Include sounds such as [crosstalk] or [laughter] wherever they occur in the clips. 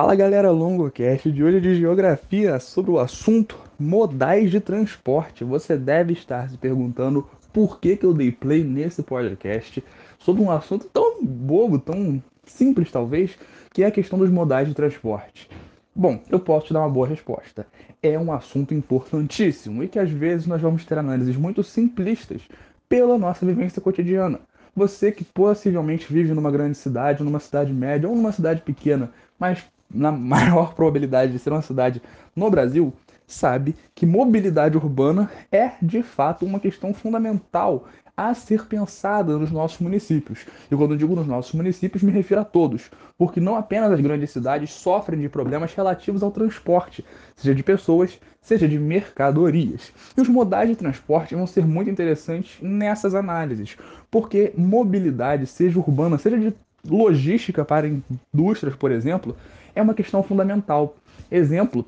Fala galera, LongoCast de hoje de geografia sobre o assunto modais de transporte. Você deve estar se perguntando por que, que eu dei play nesse podcast sobre um assunto tão bobo, tão simples talvez, que é a questão dos modais de transporte. Bom, eu posso te dar uma boa resposta. É um assunto importantíssimo e que às vezes nós vamos ter análises muito simplistas pela nossa vivência cotidiana. Você que possivelmente vive numa grande cidade, numa cidade média ou numa cidade pequena, mas na maior [laughs] probabilidade de ser uma cidade no Brasil, sabe que mobilidade urbana é de fato uma questão fundamental a ser pensada nos nossos municípios. E quando digo nos nossos municípios, me refiro a todos, porque não apenas as grandes cidades sofrem de problemas relativos ao transporte, seja de pessoas, seja de mercadorias. E os modais de transporte vão ser muito interessantes nessas análises, porque mobilidade, seja urbana, seja de logística para indústrias, por exemplo, é uma questão fundamental. Exemplo,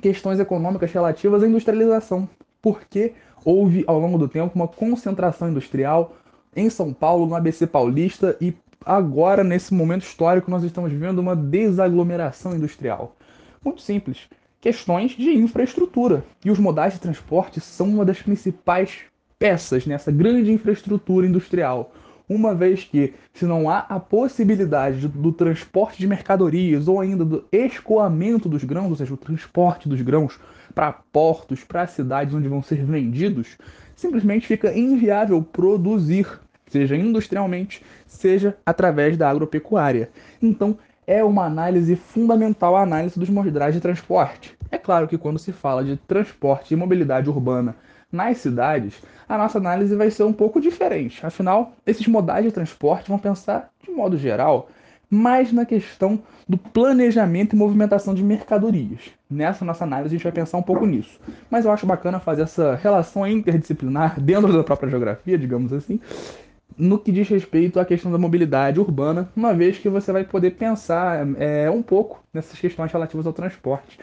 questões econômicas relativas à industrialização. Porque houve, ao longo do tempo, uma concentração industrial em São Paulo, no ABC Paulista, e agora, nesse momento histórico, nós estamos vendo uma desaglomeração industrial. Muito simples. Questões de infraestrutura. E os modais de transporte são uma das principais peças nessa grande infraestrutura industrial uma vez que, se não há a possibilidade do transporte de mercadorias ou ainda do escoamento dos grãos, ou seja, o transporte dos grãos para portos, para cidades onde vão ser vendidos, simplesmente fica inviável produzir, seja industrialmente, seja através da agropecuária. Então, é uma análise fundamental a análise dos modais de transporte. É claro que quando se fala de transporte e mobilidade urbana nas cidades, a nossa análise vai ser um pouco diferente. Afinal, esses modais de transporte vão pensar, de modo geral, mais na questão do planejamento e movimentação de mercadorias. Nessa nossa análise, a gente vai pensar um pouco nisso. Mas eu acho bacana fazer essa relação interdisciplinar [laughs] dentro da própria geografia, digamos assim, no que diz respeito à questão da mobilidade urbana, uma vez que você vai poder pensar é, um pouco nessas questões relativas ao transporte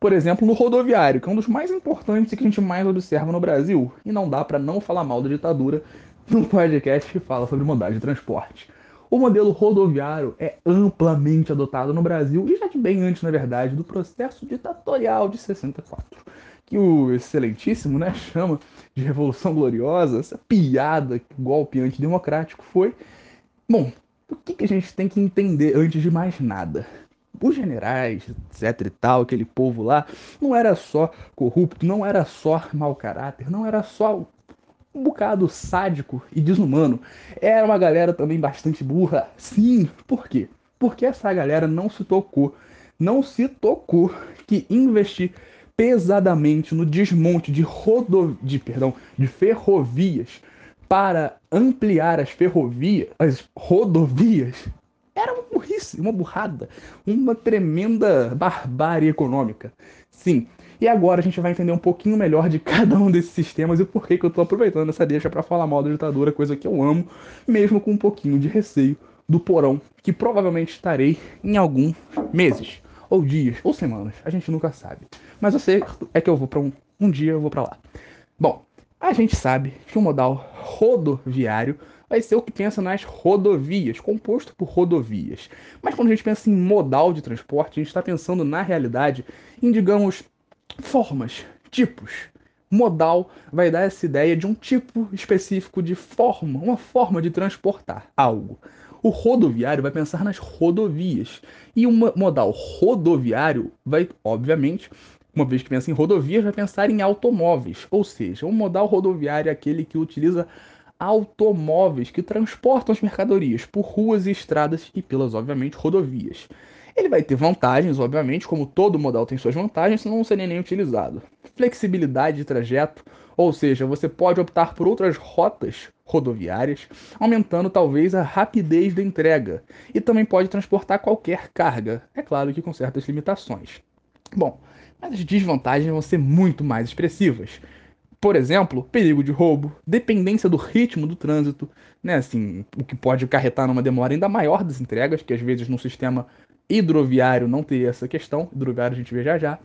por exemplo, no rodoviário, que é um dos mais importantes e que a gente mais observa no Brasil. E não dá para não falar mal da ditadura [laughs] num podcast que fala sobre modalidade de transporte. O modelo rodoviário é amplamente adotado no Brasil e já de bem antes, na verdade, do processo ditatorial de 64, que o excelentíssimo né, [laughs] chama de Revolução Gloriosa, essa piada, golpe antidemocrático foi. Bom, o que, que a gente tem que entender antes de mais nada? Os generais, etc e tal, aquele povo lá, não era só corrupto, não era só mau caráter, não era só um bocado sádico e desumano. Era uma galera também bastante burra. Sim, por quê? Porque essa galera não se tocou, não se tocou que investir pesadamente no desmonte de rodo... de, perdão, de ferrovias para ampliar as ferrovias, as rodovias, era uma burrice, uma burrada, uma tremenda barbárie econômica. Sim. E agora a gente vai entender um pouquinho melhor de cada um desses sistemas e por que, que eu estou aproveitando essa deixa para falar mal da ditadura, coisa que eu amo, mesmo com um pouquinho de receio do porão, que provavelmente estarei em alguns meses, ou dias, ou semanas, a gente nunca sabe. Mas eu sei é que eu vou para um, um dia eu vou para lá. Bom, a gente sabe que o modal rodoviário vai ser o que pensa nas rodovias, composto por rodovias. Mas quando a gente pensa em modal de transporte, a gente está pensando na realidade em, digamos, formas, tipos. Modal vai dar essa ideia de um tipo específico de forma, uma forma de transportar algo. O rodoviário vai pensar nas rodovias. E o modal rodoviário vai, obviamente, uma vez que pensa em rodovias, vai pensar em automóveis. Ou seja, o modal rodoviário é aquele que utiliza automóveis que transportam as mercadorias por ruas e estradas e pelas, obviamente, rodovias. Ele vai ter vantagens, obviamente, como todo modal tem suas vantagens, senão não seria nem utilizado. Flexibilidade de trajeto, ou seja, você pode optar por outras rotas rodoviárias, aumentando talvez a rapidez da entrega, e também pode transportar qualquer carga, é claro que com certas limitações. Bom, mas as desvantagens vão ser muito mais expressivas. Por exemplo, perigo de roubo, dependência do ritmo do trânsito, né? Assim, o que pode acarretar numa demora ainda maior das entregas, que às vezes no sistema hidroviário não teria essa questão, hidroviário a gente vê já já.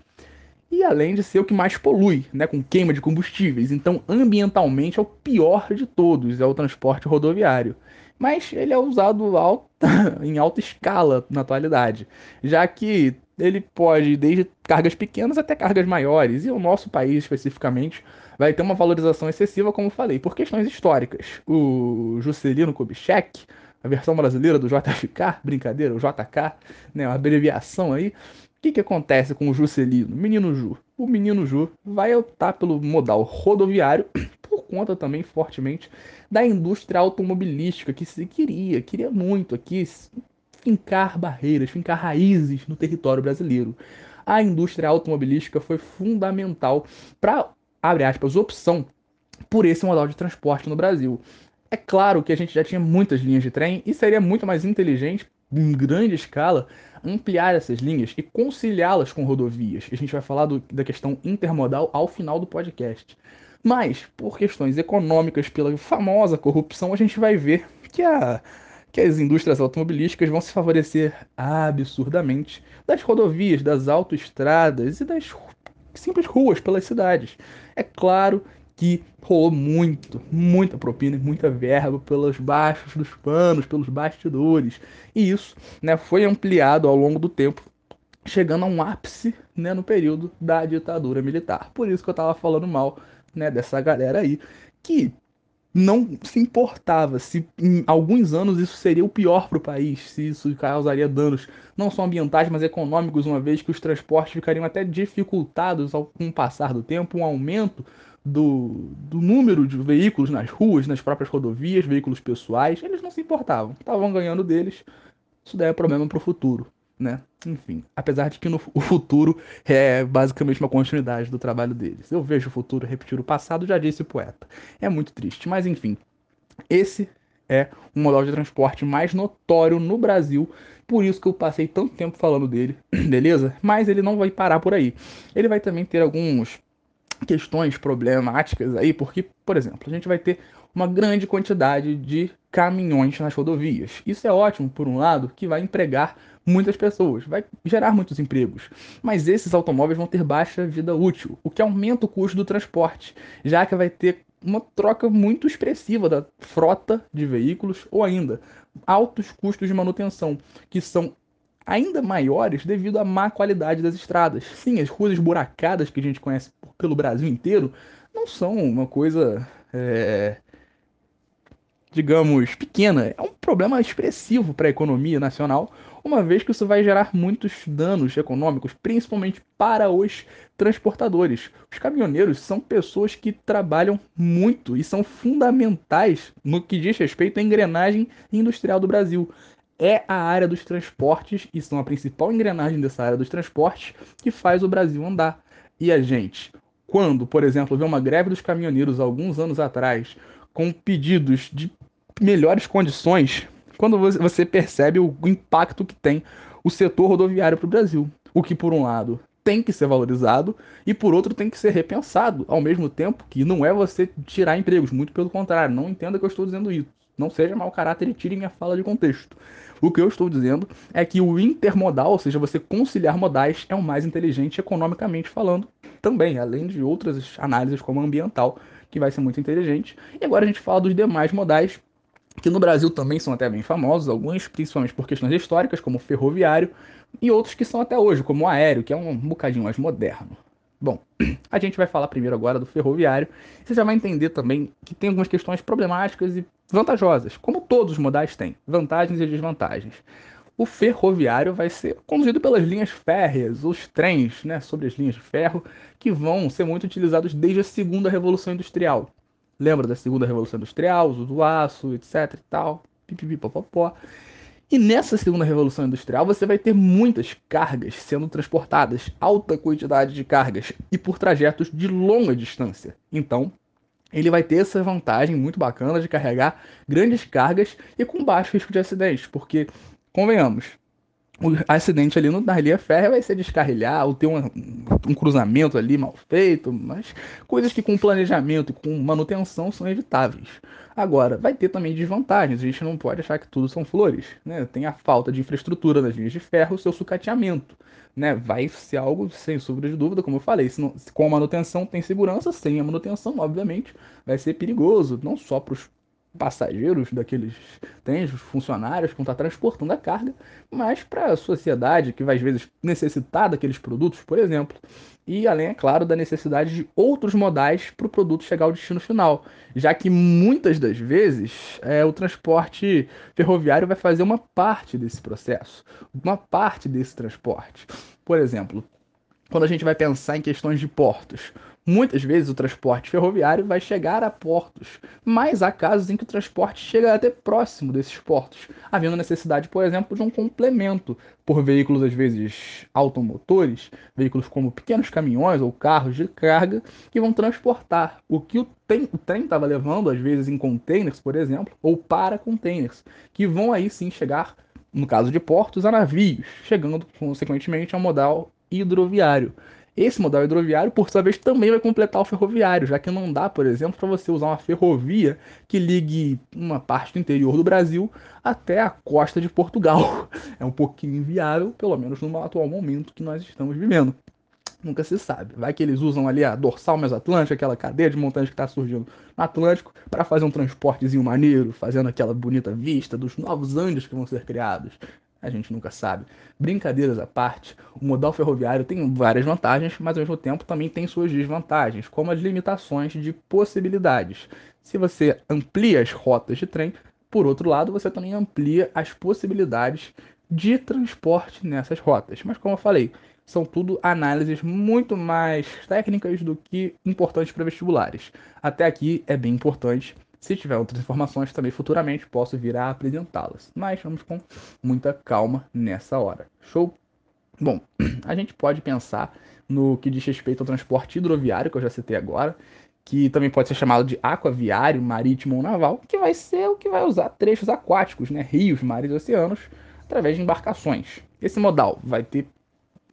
E além de ser o que mais polui, né, com queima de combustíveis. Então, ambientalmente é o pior de todos, é o transporte rodoviário. mas ele é usado alta, [laughs] em alta escala na atualidade, já que ele pode desde cargas pequenas até cargas maiores, e o nosso país especificamente vai ter uma valorização excessiva, como falei, por questões históricas. O Juscelino Kubitschek, a versão brasileira do JFK, brincadeira, o JK, né, uma abreviação aí. O que, que acontece com o Juscelino? Menino Ju. O menino Ju vai optar pelo modal rodoviário [clears throat] por conta também fortemente da indústria automobilística que se queria, queria muito aqui fincar barreiras, fincar raízes no território brasileiro. A indústria automobilística foi fundamental para, abre aspas, opção por esse modal de transporte no Brasil. É claro que a gente já tinha muitas linhas de trem e seria muito mais inteligente, em grande escala, ampliar essas linhas e conciliá-las com rodovias. A gente vai falar do, da questão intermodal ao final do podcast. Mas, por questões econômicas, pela famosa corrupção, a gente vai ver que, a, que as indústrias automobilísticas vão se favorecer absurdamente das rodovias, das autoestradas e das simples ruas pelas cidades. É claro que rolou muito, muita propina, muita verba pelos baixos dos panos, pelos bastidores. E isso né, foi ampliado ao longo do tempo, chegando a um ápice né, no período da ditadura militar. Por isso que eu estava falando mal né, dessa galera aí, que não se importava se em alguns anos isso seria o pior para o país, se isso causaria danos não só ambientais, mas econômicos, uma vez que os transportes ficariam até dificultados ao, com o passar do tempo, um aumento do, do número de veículos nas ruas, nas próprias rodovias, veículos pessoais, eles não se importavam, estavam ganhando deles, isso daí é problema para o futuro né? Enfim, apesar de que no, [laughs] o futuro é basicamente uma continuidade do trabalho deles. Eu vejo o futuro repetir o passado, já disse o poeta. É muito triste, mas enfim. Esse é um modal de transporte mais notório no Brasil, por isso que eu passei tanto tempo falando dele, [clears throat] beleza? Mas ele não vai parar por aí. Ele vai também ter alguns questões problemáticas aí, porque, por exemplo, a gente vai ter uma grande quantidade de caminhões nas rodovias. Isso é ótimo, por um lado, que vai empregar muitas pessoas, vai gerar muitos empregos. Mas esses automóveis vão ter baixa vida útil, o que aumenta o custo do transporte, já que vai ter uma troca muito expressiva da frota de veículos ou ainda altos custos de manutenção, que são ainda maiores devido à má qualidade das estradas. Sim, as ruas esburacadas que a gente conhece pelo Brasil inteiro não são uma coisa é, digamos, pequena, é um problema expressivo para a economia nacional, uma vez que isso vai gerar muitos danos econômicos, principalmente para os transportadores. Os caminhoneiros são pessoas que trabalham muito e são fundamentais no que diz respeito à engrenagem industrial do Brasil. É a área dos transportes e são a principal engrenagem dessa área dos transportes que faz o Brasil andar. E a gente, quando, por exemplo, vê uma greve dos caminhoneiros alguns anos atrás, com pedidos de melhores condições quando você percebe o impacto que tem o setor rodoviário para o Brasil. O que, por um lado, tem que ser valorizado e, por outro, tem que ser repensado. Ao mesmo tempo que não é você tirar empregos, muito pelo contrário. Não entenda que eu estou dizendo isso. Não seja mau caráter e tire minha fala de contexto. O que eu estou dizendo é que o intermodal, ou seja, você conciliar modais, é o mais inteligente economicamente falando também, além de outras análises como ambiental, que vai ser muito inteligente. E agora a gente fala dos demais modais que no Brasil também são até bem famosos, alguns principalmente por questões históricas, como ferroviário, e outros que são até hoje, como o aéreo, que é um bocadinho mais moderno. Bom, [clears throat] a gente vai falar primeiro agora do ferroviário. Você já vai entender também que tem algumas questões problemáticas e vantajosas, como todos os modais têm, vantagens e desvantagens. O ferroviário vai ser conduzido pelas linhas férreas, os trens, né, sobre as linhas de ferro, que vão ser muito utilizados desde a segunda revolução industrial. Lembra da segunda revolução industrial, uso do aço, etc e tal, pipipipopopó. E nessa segunda revolução industrial você vai ter muitas cargas sendo transportadas, alta quantidade de cargas e por trajetos de longa distância. Então, ele vai ter essa vantagem muito bacana de carregar grandes cargas e com baixo risco de acidentes, porque convenhamos, o acidente ali no, na linha férrea vai ser descarrilhar ou ter um, um, cruzamento ali mal feito, mas coisas que com planejamento e com manutenção são evitáveis. Agora, vai ter também desvantagens, a gente não pode achar que tudo são flores, né? Tem a falta de infraestrutura nas linhas de ferro, o seu sucateamento, né? Vai ser algo, sem sombra de dúvida, como eu falei, não, com a manutenção tem segurança, sem a manutenção, obviamente, vai ser perigoso, não só para os passageiros daqueles trens, os funcionários que vão estar transportando a carga, mas para a sociedade que vai às vezes necessitar daqueles produtos, por exemplo. E além, é claro, da necessidade de outros modais para o produto chegar ao destino final, já que muitas das vezes é, o transporte ferroviário vai fazer uma parte desse processo, uma parte desse transporte. Por exemplo, quando a gente vai pensar em questões de portos, Muitas vezes o transporte ferroviário vai chegar a portos, mas há casos em que o transporte chega até próximo desses portos, havendo necessidade, por exemplo, de um complemento por veículos, às vezes automotores, veículos como pequenos caminhões ou carros de carga, que vão transportar o que o, trem estava levando, às vezes em containers, por exemplo, ou para containers, que vão aí sim chegar, no caso de portos, a navios, chegando consequentemente ao modal hidroviário. Esse modal hidroviário, por sua vez, também vai completar o ferroviário, já que não dá, por exemplo, para você usar uma ferrovia que ligue uma parte do interior do Brasil até a costa de Portugal. [laughs] É um pouquinho inviável, pelo menos no atual momento que nós estamos vivendo. Nunca se sabe. Vai que eles usam ali a dorsal mesoatlântica, aquela cadeia de montanhas que está surgindo no Atlântico, para fazer um transportezinho maneiro, fazendo aquela bonita vista dos novos Andes que vão ser criados a gente nunca sabe. Brincadeiras à parte, o modal ferroviário tem várias vantagens, mas ao mesmo tempo também tem suas desvantagens, como as limitações de possibilidades. Se você amplia as rotas de trem, por outro lado, você também amplia as possibilidades de transporte nessas rotas. Mas como eu falei, são tudo análises muito mais técnicas do que importantes para vestibulares. Até aqui é bem importante se tiver outras informações, também futuramente posso vir a apresentá-las. Mas vamos com muita calma nessa hora. Show? Bom, [clears throat] a gente pode pensar no que diz respeito ao transporte hidroviário, que eu já citei agora, que também pode ser chamado de aquaviário, marítimo ou naval, que vai ser o que vai usar trechos aquáticos, né, rios, mares e oceanos, através de embarcações. Esse modal vai ter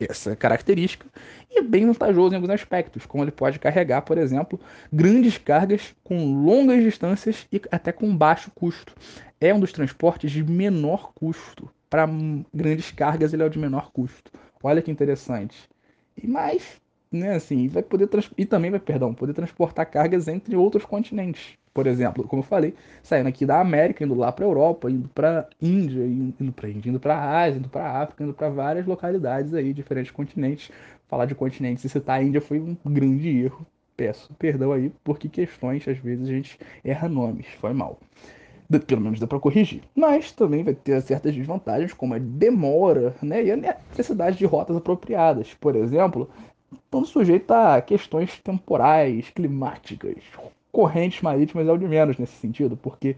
essa característica e é bem vantajoso em alguns aspectos, como ele pode carregar, por exemplo, grandes cargas com longas distâncias e até com baixo custo. É um dos transportes de menor custo. Para grandes cargas, ele é o de menor custo. Olha que interessante. E mais, né, assim, vai poder e também vai, perdão, poder transportar cargas entre outros continentes por exemplo, como eu falei, saindo aqui da América, indo lá para a Europa, indo para Índia, indo para Índia, indo para Ásia, indo para África, indo para várias localidades aí, diferentes continentes. Falar de continentes e citar a Índia foi um grande erro. Peço perdão aí, porque questões, às vezes, a gente erra nomes, foi mal. Pelo menos dá para corrigir. Mas também vai ter certas desvantagens, como a demora, né? E a necessidade de rotas apropriadas. Por exemplo, estando sujeito a questões temporais, climáticas, correntes marítimas é o de menos nesse sentido, porque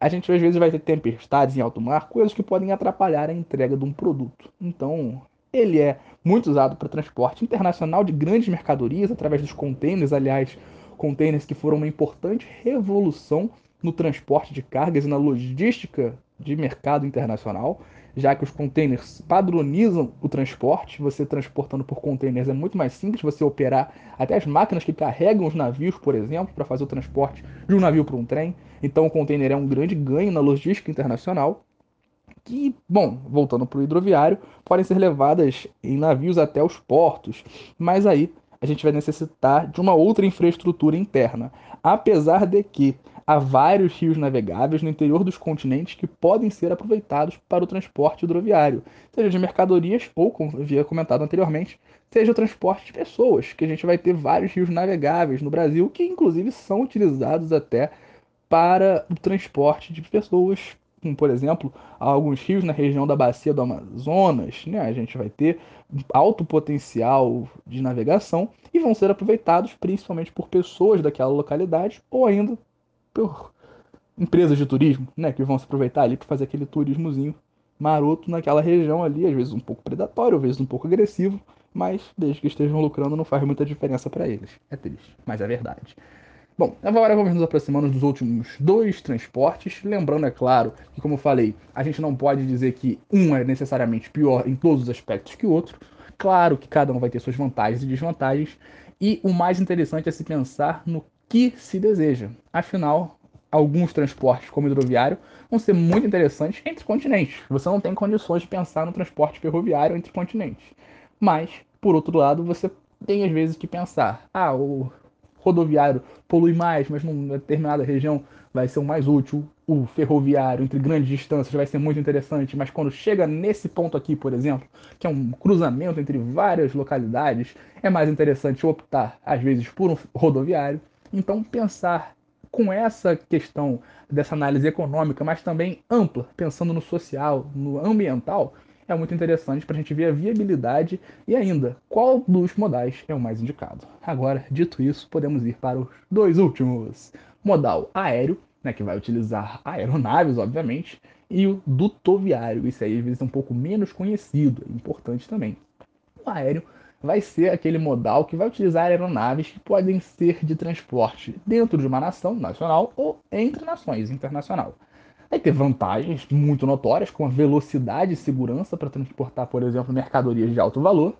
a gente às vezes vai ter tempestades em alto mar, coisas que podem atrapalhar a entrega de um produto. Então, ele é muito usado para transporte internacional de grandes mercadorias através dos containers, aliás, containers que foram uma importante revolução no transporte de cargas e na logística de mercado internacional já que os containers padronizam o transporte. Você transportando por containers é muito mais simples você operar até as máquinas que carregam os navios, por exemplo, para fazer o transporte de um navio para um trem. Então o container é um grande ganho na logística internacional. Que, bom, voltando para o hidroviário, podem ser levadas em navios até os portos, mas aí a gente vai necessitar de uma outra infraestrutura interna. Apesar de que há vários rios navegáveis no interior dos continentes que podem ser aproveitados para o transporte hidroviário, seja de mercadorias ou, como havia comentado anteriormente, seja o transporte de pessoas, que a gente vai ter vários rios navegáveis no Brasil que inclusive são utilizados até para o transporte de pessoas, como por exemplo, alguns rios na região da bacia do Amazonas, né? A gente vai ter alto potencial de navegação e vão ser aproveitados principalmente por pessoas daquela localidade ou ainda por empresas de turismo, né, que vão se aproveitar ali para fazer aquele turismozinho maroto naquela região ali, às vezes um pouco predatório, às vezes um pouco agressivo, mas desde que estejam lucrando não faz muita diferença para eles. É triste, mas é verdade. Bom, agora vamos nos aproximando dos últimos dois transportes. Lembrando, é claro, que como eu falei, a gente não pode dizer que um é necessariamente pior em todos os aspectos que o outro. Claro que cada um vai ter suas vantagens e desvantagens. E o mais interessante é se pensar no que se deseja. Afinal, alguns transportes, como hidroviário, vão ser muito interessantes entre continentes. Você não tem condições de pensar no transporte ferroviário entre continentes. Mas, por outro lado, você tem às vezes que pensar: ah, o rodoviário polui mais, mas numa determinada região vai ser o mais útil. O ferroviário entre grandes distâncias vai ser muito interessante, mas quando chega nesse ponto aqui, por exemplo, que é um cruzamento entre várias localidades, é mais interessante optar, às vezes, por um rodoviário. Então, pensar com essa questão dessa análise econômica, mas também ampla, pensando no social, no ambiental, é muito interessante para a gente ver a viabilidade e ainda qual dos modais é o mais indicado. Agora, dito isso, podemos ir para os dois últimos: modal aéreo, né, que vai utilizar aeronaves, obviamente, e o dutoviário. Isso aí às vezes é um pouco menos conhecido, é importante também. O aéreo vai ser aquele modal que vai utilizar aeronaves que podem ser de transporte dentro de uma nação nacional ou entre nações internacional. Vai ter vantagens muito notórias, como a velocidade e segurança para transportar, por exemplo, mercadorias de alto valor.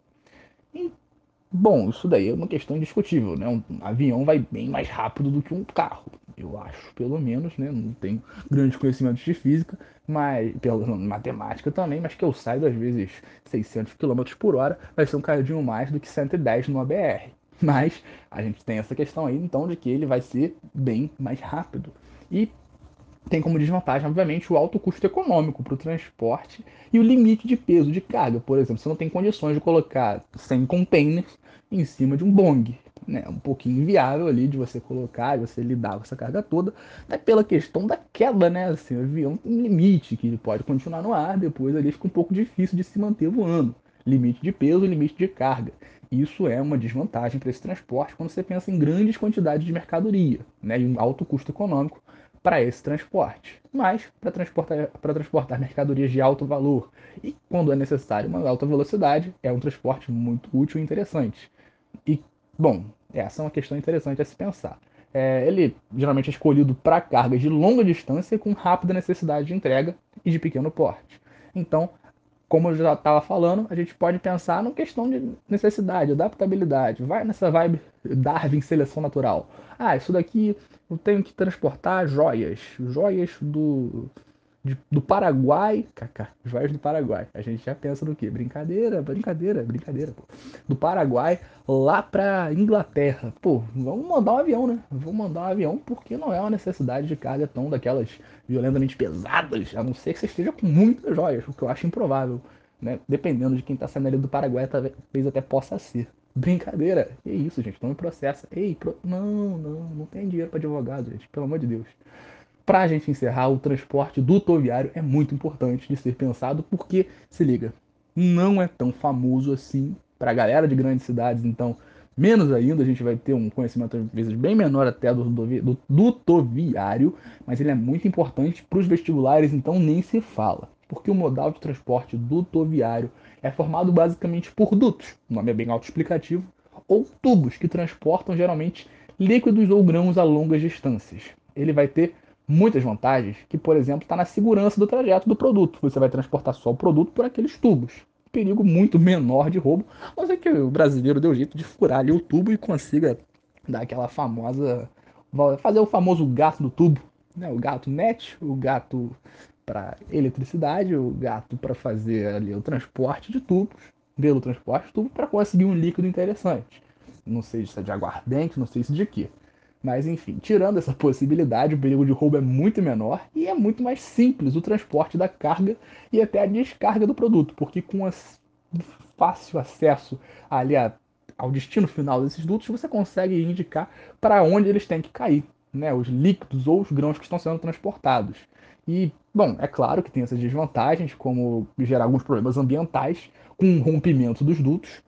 Bom, isso daí é uma questão indiscutível, né? Um avião vai bem mais rápido do que um carro, eu acho, pelo menos, né? Não tenho grandes conhecimentos de física, mas pela matemática também, mas que eu saio às vezes 600 km por hora, vai ser um cadinho mais do que 110 no ABR. Mas a gente tem essa questão aí, então, de que ele vai ser bem mais rápido. E tem como desvantagem, obviamente, o alto custo econômico para o transporte e o limite de peso de carga. Por exemplo, você não tem condições de colocar 100 containers em cima de um bong. Né? Um pouquinho inviável ali de você colocar, de você lidar com essa carga toda, até pela questão da queda, né? Assim, o avião tem um limite que ele pode continuar no ar, depois ali fica um pouco difícil de se manter voando. Limite de peso limite de carga. Isso é uma desvantagem para esse transporte quando você pensa em grandes quantidades de mercadoria né, e um alto custo econômico para esse transporte, mas para transportar, transportar mercadorias de alto valor e, quando é necessário, uma alta velocidade, é um transporte muito útil e interessante. E, bom, essa é uma questão interessante a se pensar. É, ele geralmente é escolhido para cargas de longa distância com rápida necessidade de entrega e de pequeno porte. Então, como eu já estava falando, a gente pode pensar na questão de necessidade, adaptabilidade. Vai nessa vibe Darwin, seleção natural. Ah, isso daqui eu tenho que transportar joias. Joias do, de, do Paraguai. Cacá, joias do Paraguai. A gente já pensa no quê? Brincadeira, brincadeira, brincadeira. Pô. Do Paraguai lá pra Inglaterra. Pô, vamos mandar um avião, né? Vamos mandar um avião porque não é uma necessidade de carga tão daquelas violentamente pesadas, a não ser que você esteja com muitas joias, o que eu acho improvável. Né? Dependendo de quem tá saindo ali do Paraguai, talvez até possa ser. Brincadeira. Que isso, gente, não me processa. Ei, pro... não, não, não tem dinheiro para advogado, gente, pelo amor de Deus. Para a gente encerrar, o transporte dutoviário é muito importante de ser pensado, porque, se liga, não é tão famoso assim para a galera de grandes cidades, então, menos ainda, a gente vai ter um conhecimento, às vezes, bem menor até do, do dutoviário, mas ele é muito importante para os vestibulares, então nem se fala. Porque o modal de transporte dutoviário é formado basicamente por dutos, o nome é bem autoexplicativo, ou tubos que transportam geralmente líquidos ou grãos a longas distâncias. Ele vai ter muitas vantagens, que, por exemplo, está na segurança do trajeto do produto. Você vai transportar só o produto por aqueles tubos. Perigo muito [laughs] menor de roubo, mas é que o brasileiro deu jeito de furar ali o tubo e consiga dar aquela famosa. fazer o famoso gato do tubo. Né? O gato net, o gato para eletricidade, o gato para fazer ali o transporte de tubos, pelo transporte de tubo, para conseguir um líquido interessante. Não sei se é de aguardente, não sei se de quê. Mas enfim, tirando essa possibilidade, o perigo de roubo é muito menor e é muito mais simples o transporte da carga e até a descarga do produto, porque com fácil acesso ali a, ao destino final desses dutos, você consegue indicar para onde eles têm que cair, né, os líquidos ou os grãos que estão sendo transportados. E, bom, é claro que tem essas desvantagens, como gerar alguns problemas ambientais com o rompimento dos dutos,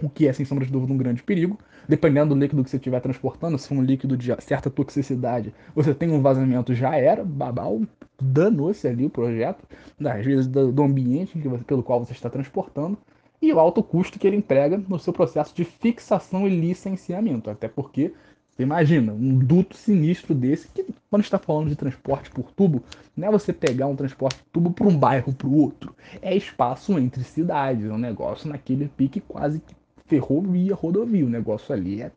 o que é, sem sombra de dúvida, um grande perigo. Dependendo do líquido que você estiver transportando, se for um líquido de certa toxicidade, você tem um vazamento, já era, babau, danou-se ali o projeto, às vezes do ambiente pelo qual você está transportando, e o alto custo que ele entrega no seu processo de fixação e licenciamento. Até porque, você imagina, um duto sinistro desse, que quando está falando de transporte por tubo, não é você pegar um transporte por tubo para um bairro para o outro. É espaço entre cidades, é um negócio naquele pique quase que ferrovia, rodovia. O negócio ali é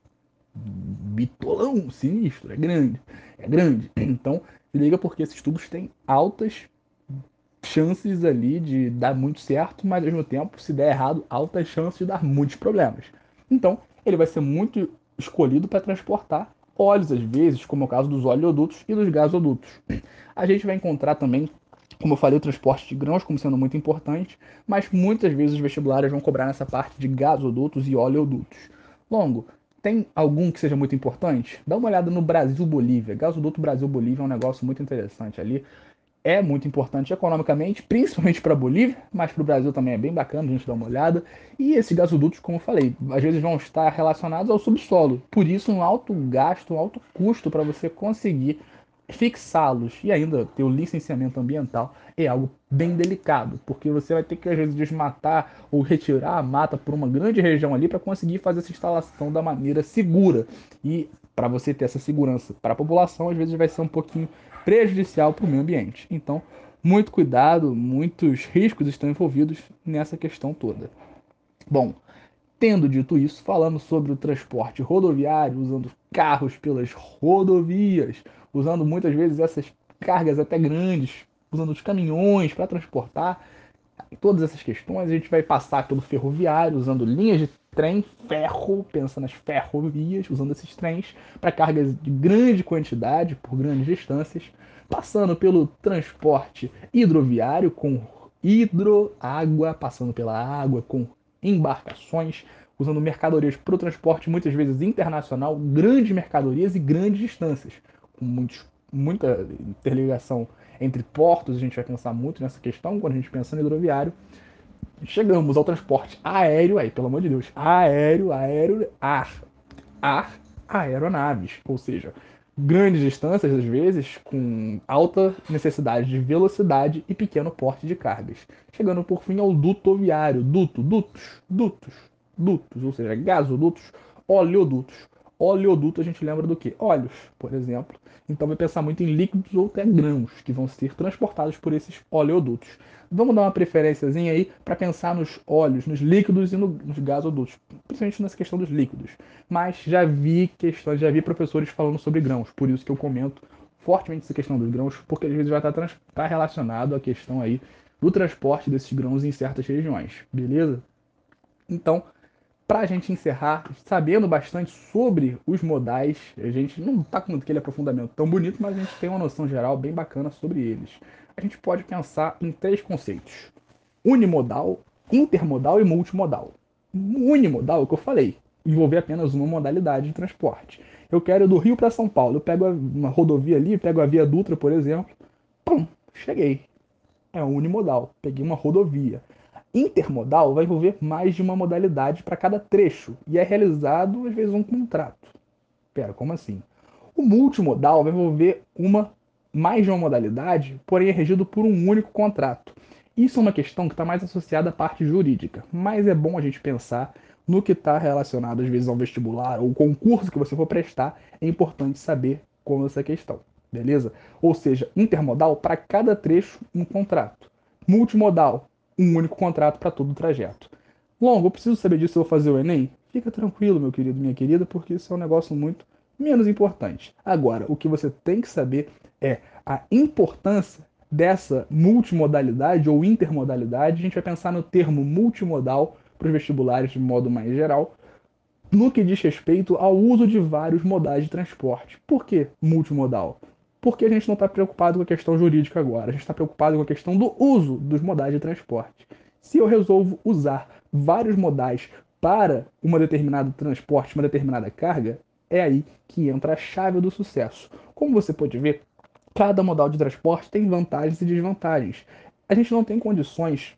bitolão, sinistro, é grande. É grande. Então, se liga porque esses tubos têm altas chances ali de dar muito certo, mas ao mesmo tempo, se der errado, altas chances de dar muitos problemas. Então, ele vai ser muito escolhido para transportar óleos, às vezes, como é o caso dos oleodutos e dos gasodutos. A gente vai encontrar também, como eu falei, o transporte de grãos como sendo muito importante, mas muitas vezes os vestibulares vão cobrar nessa parte de gasodutos e oleodutos. Longo, tem algum que seja muito importante? Dá uma olhada no Brasil-Bolívia. Gasoduto Brasil-Bolívia é um negócio muito interessante ali é muito importante economicamente, principalmente para a Bolívia, mas para o Brasil também é bem bacana a gente dar uma olhada. E esses gasodutos, como eu falei, às vezes vão estar relacionados ao subsolo, por isso um alto gasto, um alto custo para você conseguir fixá-los e ainda ter o licenciamento ambiental é algo bem delicado, porque você vai ter que às vezes desmatar ou retirar a mata por uma grande região ali para conseguir fazer essa instalação da maneira segura. E para você ter essa segurança para a população, às vezes vai ser um pouquinho prejudicial para o meio ambiente. Então, muito cuidado, muitos riscos estão envolvidos nessa questão toda. Bom, tendo dito isso, falando sobre o transporte rodoviário, usando carros pelas rodovias, usando muitas vezes essas cargas até grandes, usando os caminhões para transportar, todas essas questões, a gente vai passar pelo ferroviário, usando linhas de trem, ferro, pensa nas ferrovias, usando esses trens para cargas de grande quantidade por grandes distâncias, passando pelo transporte hidroviário com hidroágua, passando pela água com embarcações, usando mercadorias para o transporte muitas vezes internacional, grandes mercadorias e grandes distâncias, muitos, muita interligação entre portos, a gente vai pensar muito nessa questão quando a gente pensa no hidroviário, chegamos ao transporte aéreo, aí, pelo amor de Deus, aéreo, aéreo, ar, ar, aeronaves, ou seja, grandes distâncias, às vezes, com alta necessidade de velocidade e pequeno porte de cargas. Chegando por fim ao duto viário, duto, dutos, dutos, dutos, ou seja, gasodutos, oleodutos. Oleoduto a gente lembra do que? Óleos, por exemplo. Então vai pensar muito em líquidos ou até grãos que vão ser transportados por esses oleodutos. Vamos dar uma preferênciazinha aí para pensar nos óleos, nos líquidos e no, nos gasodutos, principalmente nessa questão dos líquidos. Mas já vi questões, já vi professores falando sobre grãos, por isso que eu comento fortemente essa questão dos grãos, porque às vezes vai estar tá, tá relacionado à questão aí do transporte desses grãos em certas regiões, beleza? Então, para a gente encerrar, sabendo bastante sobre os modais, a gente não está com aquele aprofundamento tão bonito, mas a gente tem uma noção geral bem bacana sobre eles. A gente pode pensar em três conceitos: unimodal, intermodal e multimodal. Unimodal é o que eu falei, envolver apenas uma modalidade de transporte. Eu quero do Rio para São Paulo, eu pego uma rodovia ali, pego a Via Dutra, por exemplo, pum, cheguei. É unimodal, peguei uma rodovia. Intermodal vai envolver mais de uma modalidade para cada trecho e é realizado, às vezes, um contrato. Pera, como assim? O multimodal vai envolver uma mais de uma modalidade, porém é regido por um único contrato. Isso é uma questão que está mais associada à parte jurídica, mas é bom a gente pensar no que está relacionado às vezes ao vestibular ou concurso que você for prestar, é importante saber como essa questão, beleza? Ou seja, intermodal para cada trecho um contrato. Multimodal um único contrato para todo o trajeto. Longo, eu preciso saber disso, eu vou fazer o Enem? Fica tranquilo, meu querido, minha querida, porque isso é um negócio muito menos importante. Agora, o que você tem que saber é a importância dessa multimodalidade ou intermodalidade. A gente vai pensar no termo multimodal para os vestibulares de modo mais geral, no que diz respeito ao uso de vários modais de transporte. Por que multimodal? Porque a gente não está preocupado com a questão jurídica agora, a gente está preocupado com a questão do uso dos modais de transporte. Se eu resolvo usar vários modais para uma determinado transporte, uma determinada carga, é aí que entra a chave do sucesso. Como você pode ver, cada modal de transporte tem vantagens e desvantagens. A gente não tem condições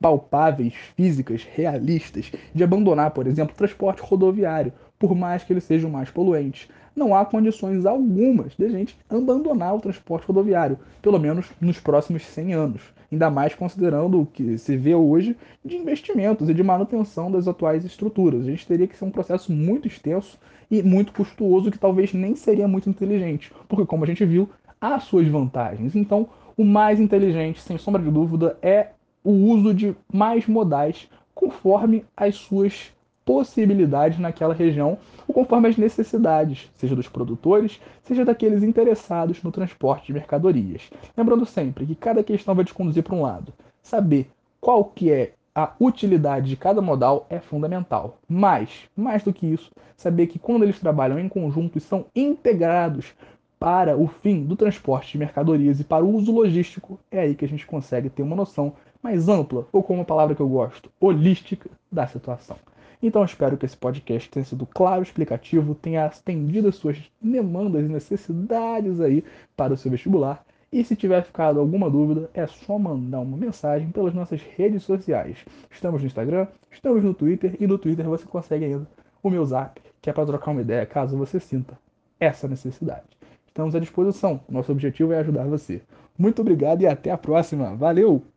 palpáveis, físicas, realistas de abandonar, por exemplo, o transporte rodoviário, por mais que ele seja o mais poluente não há condições algumas de gente abandonar o transporte rodoviário, pelo menos nos próximos 100 anos. Ainda mais considerando o que se vê hoje de investimentos e de manutenção das atuais estruturas. A gente teria que ser um processo muito extenso e muito custoso, que talvez nem seria muito inteligente, porque, como a gente viu, há suas vantagens. Então, o mais inteligente, sem sombra de dúvida, é o uso de mais modais conforme as suas possibilidades naquela região, ou conforme as necessidades, seja dos produtores, seja daqueles interessados no transporte de mercadorias. Lembrando sempre que cada questão vai te conduzir para um lado. Saber qual que é a utilidade de cada modal é fundamental. Mas, mais do que isso, saber que quando eles trabalham em conjunto e são integrados para o fim do transporte de mercadorias e para o uso logístico, é aí que a gente consegue ter uma noção mais ampla, ou com uma palavra que eu gosto, holística da situação. Então espero que esse podcast tenha sido claro, explicativo, tenha atendido as suas demandas e necessidades aí para o seu vestibular. E se tiver ficado alguma dúvida, é só mandar uma mensagem pelas nossas redes sociais. Estamos no Instagram, estamos no Twitter e no Twitter você consegue ainda o meu zap, que é para trocar uma ideia caso você sinta essa necessidade. Estamos à disposição. Nosso objetivo é ajudar você. Muito obrigado e até a próxima. Valeu!